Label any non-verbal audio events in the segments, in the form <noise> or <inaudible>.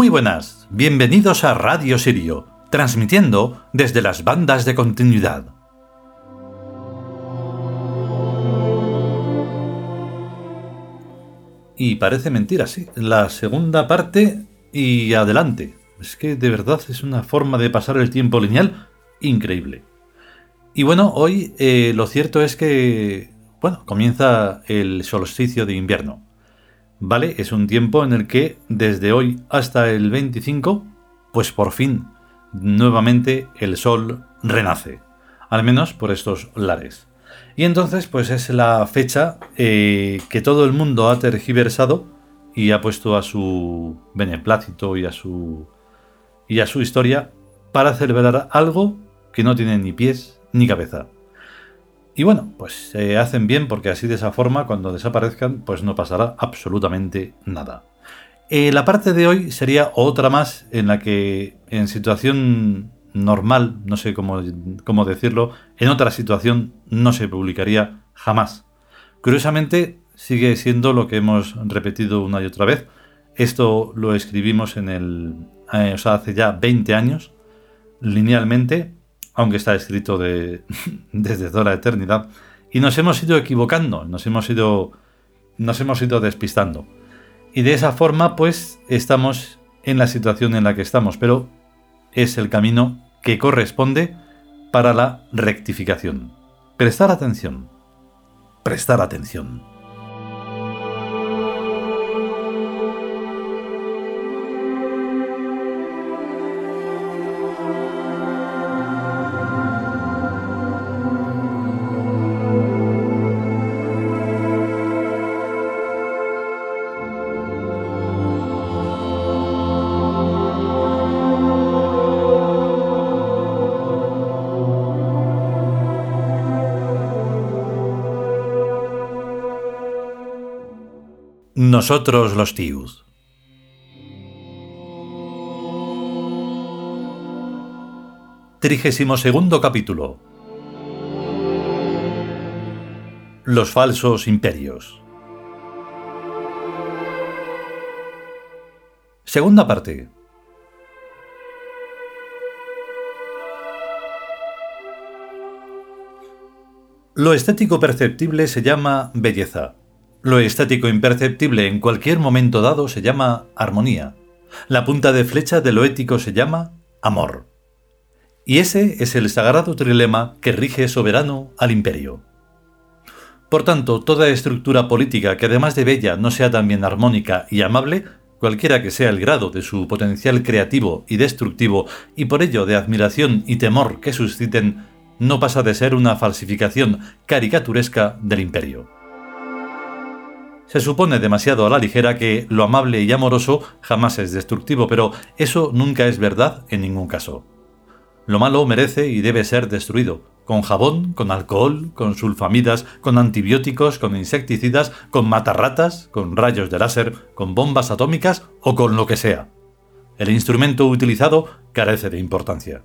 Muy buenas, bienvenidos a Radio Sirio, transmitiendo desde las bandas de continuidad. Y parece mentira, sí, la segunda parte y adelante. Es que de verdad es una forma de pasar el tiempo lineal increíble. Y bueno, hoy eh, lo cierto es que, bueno, comienza el solsticio de invierno. ¿Vale? Es un tiempo en el que desde hoy hasta el 25, pues por fin, nuevamente el sol renace, al menos por estos lares. Y entonces, pues es la fecha eh, que todo el mundo ha tergiversado y ha puesto a su beneplácito y a su y a su historia para celebrar algo que no tiene ni pies ni cabeza. Y bueno, pues se hacen bien porque así de esa forma, cuando desaparezcan, pues no pasará absolutamente nada. Eh, la parte de hoy sería otra más en la que en situación normal, no sé cómo, cómo decirlo, en otra situación no se publicaría jamás. Curiosamente, sigue siendo lo que hemos repetido una y otra vez. Esto lo escribimos en el, eh, o sea, hace ya 20 años, linealmente, aunque está escrito de, <laughs> desde toda la eternidad, y nos hemos ido equivocando, nos hemos ido, nos hemos ido despistando. Y de esa forma, pues, estamos en la situación en la que estamos, pero es el camino que corresponde para la rectificación. Prestar atención. Prestar atención. Nosotros los Tius. Trigésimo segundo capítulo. Los falsos imperios. Segunda parte. Lo estético perceptible se llama belleza. Lo estático imperceptible en cualquier momento dado se llama armonía. La punta de flecha de lo ético se llama amor. Y ese es el sagrado trilema que rige soberano al imperio. Por tanto, toda estructura política que además de bella no sea también armónica y amable, cualquiera que sea el grado de su potencial creativo y destructivo, y por ello de admiración y temor que susciten, no pasa de ser una falsificación caricaturesca del imperio. Se supone demasiado a la ligera que lo amable y amoroso jamás es destructivo, pero eso nunca es verdad en ningún caso. Lo malo merece y debe ser destruido, con jabón, con alcohol, con sulfamidas, con antibióticos, con insecticidas, con matarratas, con rayos de láser, con bombas atómicas o con lo que sea. El instrumento utilizado carece de importancia.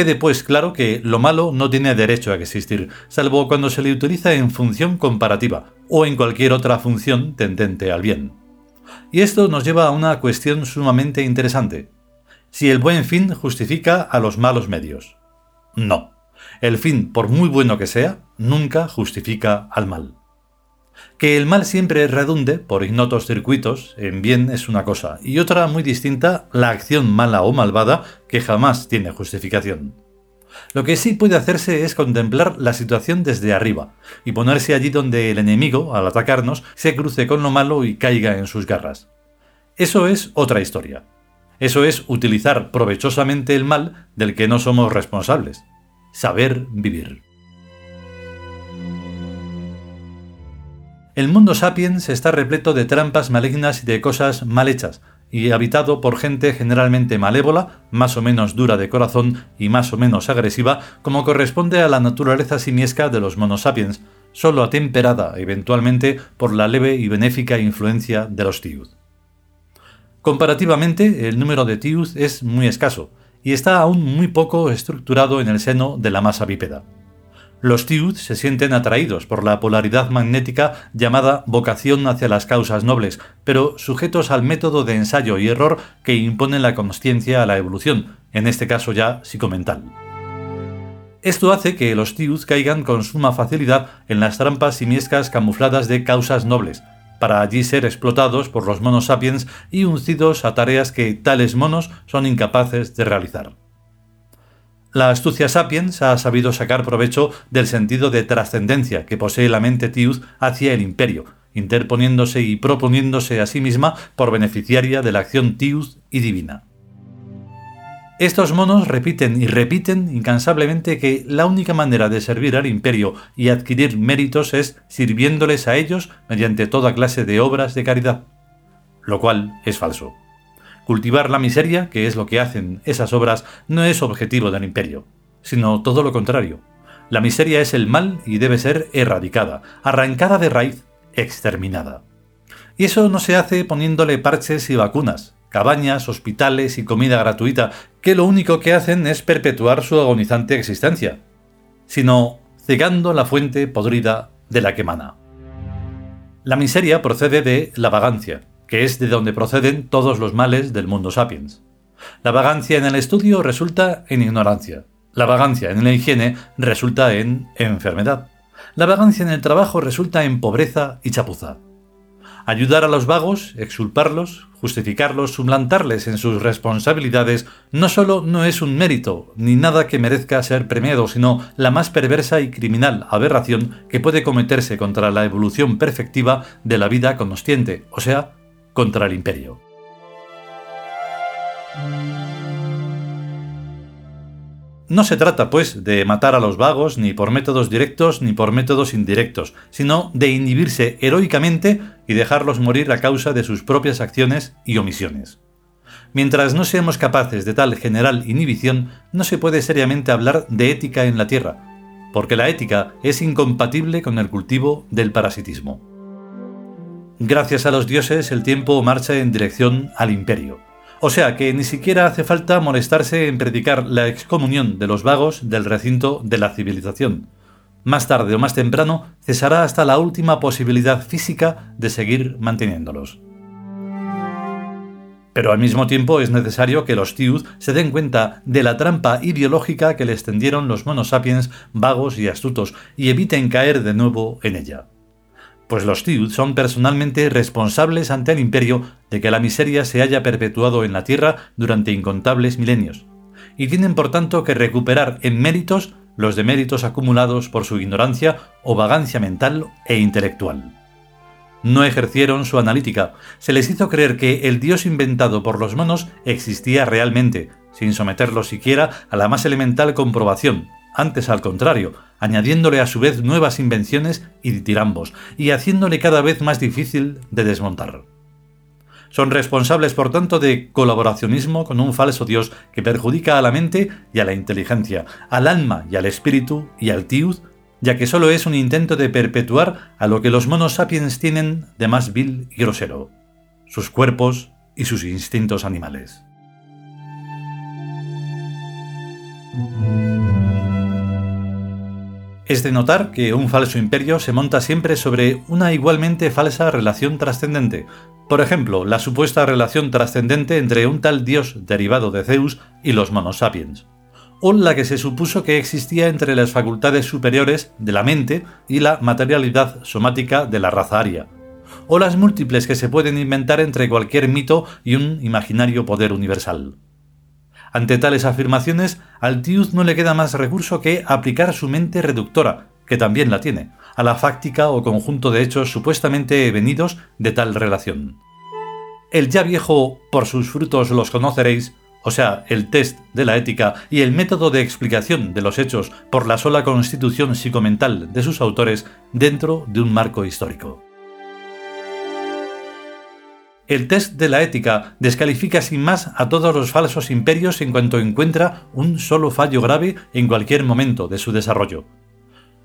Quede pues claro que lo malo no tiene derecho a existir, salvo cuando se le utiliza en función comparativa o en cualquier otra función tendente al bien. Y esto nos lleva a una cuestión sumamente interesante. Si el buen fin justifica a los malos medios. No. El fin, por muy bueno que sea, nunca justifica al mal. Que el mal siempre redunde, por ignotos circuitos, en bien es una cosa, y otra muy distinta, la acción mala o malvada, que jamás tiene justificación. Lo que sí puede hacerse es contemplar la situación desde arriba, y ponerse allí donde el enemigo, al atacarnos, se cruce con lo malo y caiga en sus garras. Eso es otra historia. Eso es utilizar provechosamente el mal del que no somos responsables. Saber vivir. El mundo sapiens está repleto de trampas malignas y de cosas mal hechas, y habitado por gente generalmente malévola, más o menos dura de corazón y más o menos agresiva, como corresponde a la naturaleza simiesca de los monosapiens, solo atemperada eventualmente por la leve y benéfica influencia de los tiud. Comparativamente, el número de tiud es muy escaso, y está aún muy poco estructurado en el seno de la masa bípeda. Los Tiud se sienten atraídos por la polaridad magnética llamada vocación hacia las causas nobles, pero sujetos al método de ensayo y error que impone la consciencia a la evolución, en este caso ya psicomental. Esto hace que los Tiud caigan con suma facilidad en las trampas simiescas camufladas de causas nobles, para allí ser explotados por los monos sapiens y uncidos a tareas que tales monos son incapaces de realizar. La astucia sapiens ha sabido sacar provecho del sentido de trascendencia que posee la mente Tiud hacia el imperio, interponiéndose y proponiéndose a sí misma por beneficiaria de la acción Tiud y divina. Estos monos repiten y repiten incansablemente que la única manera de servir al imperio y adquirir méritos es sirviéndoles a ellos mediante toda clase de obras de caridad, lo cual es falso. Cultivar la miseria, que es lo que hacen esas obras, no es objetivo del imperio, sino todo lo contrario. La miseria es el mal y debe ser erradicada, arrancada de raíz, exterminada. Y eso no se hace poniéndole parches y vacunas, cabañas, hospitales y comida gratuita, que lo único que hacen es perpetuar su agonizante existencia, sino cegando la fuente podrida de la que emana. La miseria procede de la vagancia, que es de donde proceden todos los males del mundo sapiens. La vagancia en el estudio resulta en ignorancia. La vagancia en la higiene resulta en enfermedad. La vagancia en el trabajo resulta en pobreza y chapuza. Ayudar a los vagos, exulparlos, justificarlos, suplantarles en sus responsabilidades, no solo no es un mérito, ni nada que merezca ser premiado, sino la más perversa y criminal aberración que puede cometerse contra la evolución perfectiva de la vida consciente, o sea, contra el imperio. No se trata, pues, de matar a los vagos ni por métodos directos ni por métodos indirectos, sino de inhibirse heroicamente y dejarlos morir a causa de sus propias acciones y omisiones. Mientras no seamos capaces de tal general inhibición, no se puede seriamente hablar de ética en la Tierra, porque la ética es incompatible con el cultivo del parasitismo. Gracias a los dioses el tiempo marcha en dirección al imperio. O sea que ni siquiera hace falta molestarse en predicar la excomunión de los vagos del recinto de la civilización. Más tarde o más temprano cesará hasta la última posibilidad física de seguir manteniéndolos. Pero al mismo tiempo es necesario que los Tiud se den cuenta de la trampa ideológica que les tendieron los monos sapiens vagos y astutos y eviten caer de nuevo en ella pues los Tiud son personalmente responsables ante el imperio de que la miseria se haya perpetuado en la Tierra durante incontables milenios, y tienen por tanto que recuperar en méritos los deméritos acumulados por su ignorancia o vagancia mental e intelectual. No ejercieron su analítica, se les hizo creer que el dios inventado por los monos existía realmente, sin someterlo siquiera a la más elemental comprobación, antes al contrario, añadiéndole a su vez nuevas invenciones y ditirambos, y haciéndole cada vez más difícil de desmontar. Son responsables, por tanto, de colaboracionismo con un falso Dios que perjudica a la mente y a la inteligencia, al alma y al espíritu y al tiud, ya que solo es un intento de perpetuar a lo que los monos sapiens tienen de más vil y grosero, sus cuerpos y sus instintos animales. Es de notar que un falso imperio se monta siempre sobre una igualmente falsa relación trascendente. Por ejemplo, la supuesta relación trascendente entre un tal dios derivado de Zeus y los monos sapiens. O la que se supuso que existía entre las facultades superiores de la mente y la materialidad somática de la raza aria. O las múltiples que se pueden inventar entre cualquier mito y un imaginario poder universal. Ante tales afirmaciones, al Tiud no le queda más recurso que aplicar su mente reductora, que también la tiene, a la fáctica o conjunto de hechos supuestamente venidos de tal relación. El ya viejo por sus frutos los conoceréis, o sea, el test de la ética y el método de explicación de los hechos por la sola constitución psicomental de sus autores dentro de un marco histórico. El test de la ética descalifica sin más a todos los falsos imperios en cuanto encuentra un solo fallo grave en cualquier momento de su desarrollo.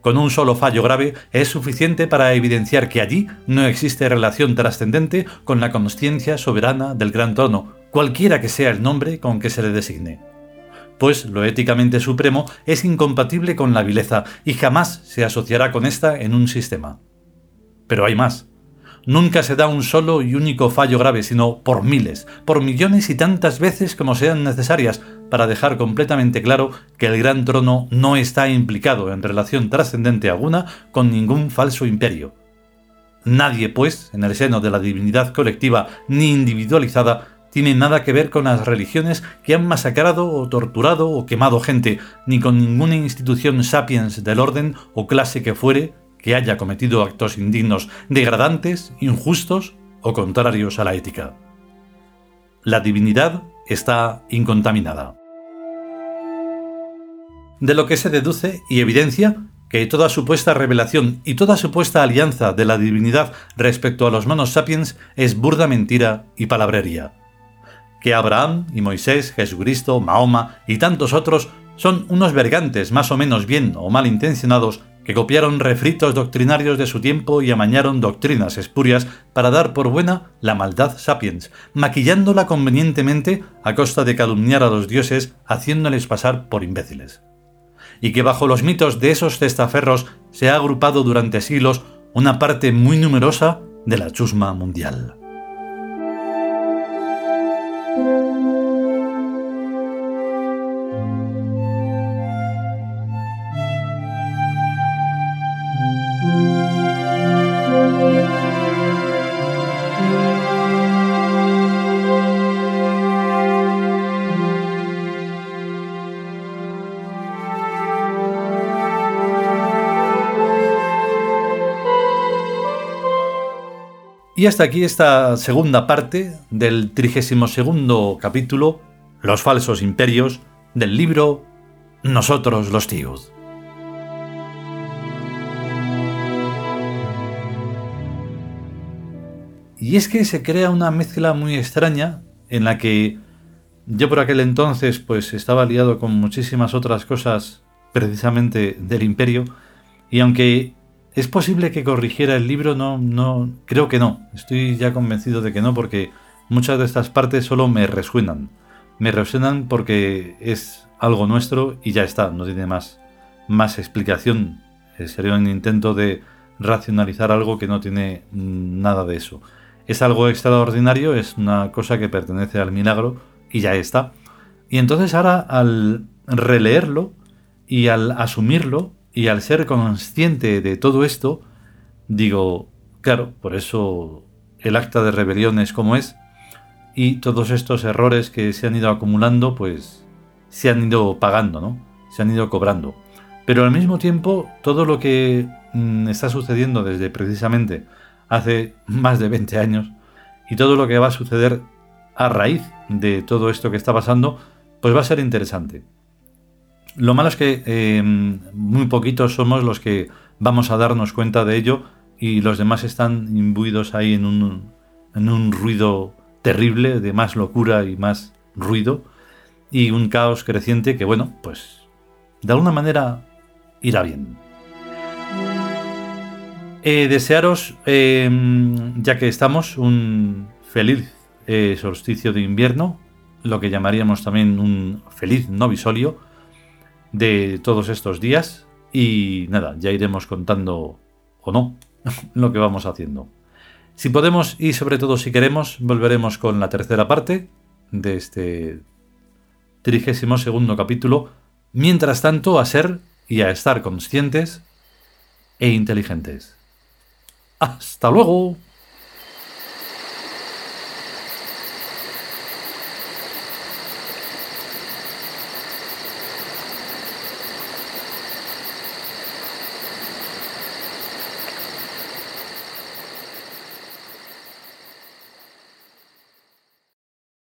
Con un solo fallo grave es suficiente para evidenciar que allí no existe relación trascendente con la consciencia soberana del gran trono, cualquiera que sea el nombre con que se le designe. pues lo éticamente supremo es incompatible con la vileza y jamás se asociará con esta en un sistema. Pero hay más. Nunca se da un solo y único fallo grave, sino por miles, por millones y tantas veces como sean necesarias, para dejar completamente claro que el Gran Trono no está implicado en relación trascendente alguna con ningún falso imperio. Nadie, pues, en el seno de la divinidad colectiva ni individualizada, tiene nada que ver con las religiones que han masacrado o torturado o quemado gente, ni con ninguna institución sapiens del orden o clase que fuere que haya cometido actos indignos, degradantes, injustos o contrarios a la ética. La divinidad está incontaminada. De lo que se deduce y evidencia que toda supuesta revelación y toda supuesta alianza de la divinidad respecto a los monos sapiens es burda mentira y palabrería. Que Abraham y Moisés, Jesucristo, Mahoma y tantos otros son unos vergantes más o menos bien o mal intencionados que copiaron refritos doctrinarios de su tiempo y amañaron doctrinas espurias para dar por buena la maldad sapiens, maquillándola convenientemente a costa de calumniar a los dioses haciéndoles pasar por imbéciles. Y que bajo los mitos de esos testaferros se ha agrupado durante siglos una parte muy numerosa de la chusma mundial. Y hasta aquí esta segunda parte del 32 capítulo, Los falsos imperios, del libro Nosotros los tíos. Y es que se crea una mezcla muy extraña en la que yo por aquel entonces pues estaba liado con muchísimas otras cosas precisamente del imperio y aunque ¿Es posible que corrigiera el libro? No, no, creo que no. Estoy ya convencido de que no, porque muchas de estas partes solo me resuenan. Me resuenan porque es algo nuestro y ya está, no tiene más, más explicación. Eh, sería un intento de racionalizar algo que no tiene nada de eso. Es algo extraordinario, es una cosa que pertenece al milagro y ya está. Y entonces ahora al releerlo y al asumirlo, y al ser consciente de todo esto, digo, claro, por eso el acta de rebelión es como es, y todos estos errores que se han ido acumulando, pues se han ido pagando, ¿no? Se han ido cobrando. Pero al mismo tiempo, todo lo que mm, está sucediendo desde precisamente hace más de 20 años, y todo lo que va a suceder a raíz de todo esto que está pasando, pues va a ser interesante. Lo malo es que em, muy poquitos somos los que vamos a darnos cuenta de ello y los demás están imbuidos ahí en un, en un ruido terrible, de más locura y más ruido, y un caos creciente que, bueno, pues de alguna manera irá bien. Eh, desearos, em, ya que estamos, un feliz eh, solsticio de invierno, lo que llamaríamos también un feliz novisolio, de todos estos días y nada, ya iremos contando o no <laughs> lo que vamos haciendo. Si podemos y sobre todo si queremos, volveremos con la tercera parte de este 32 segundo capítulo. Mientras tanto, a ser y a estar conscientes e inteligentes. ¡Hasta luego!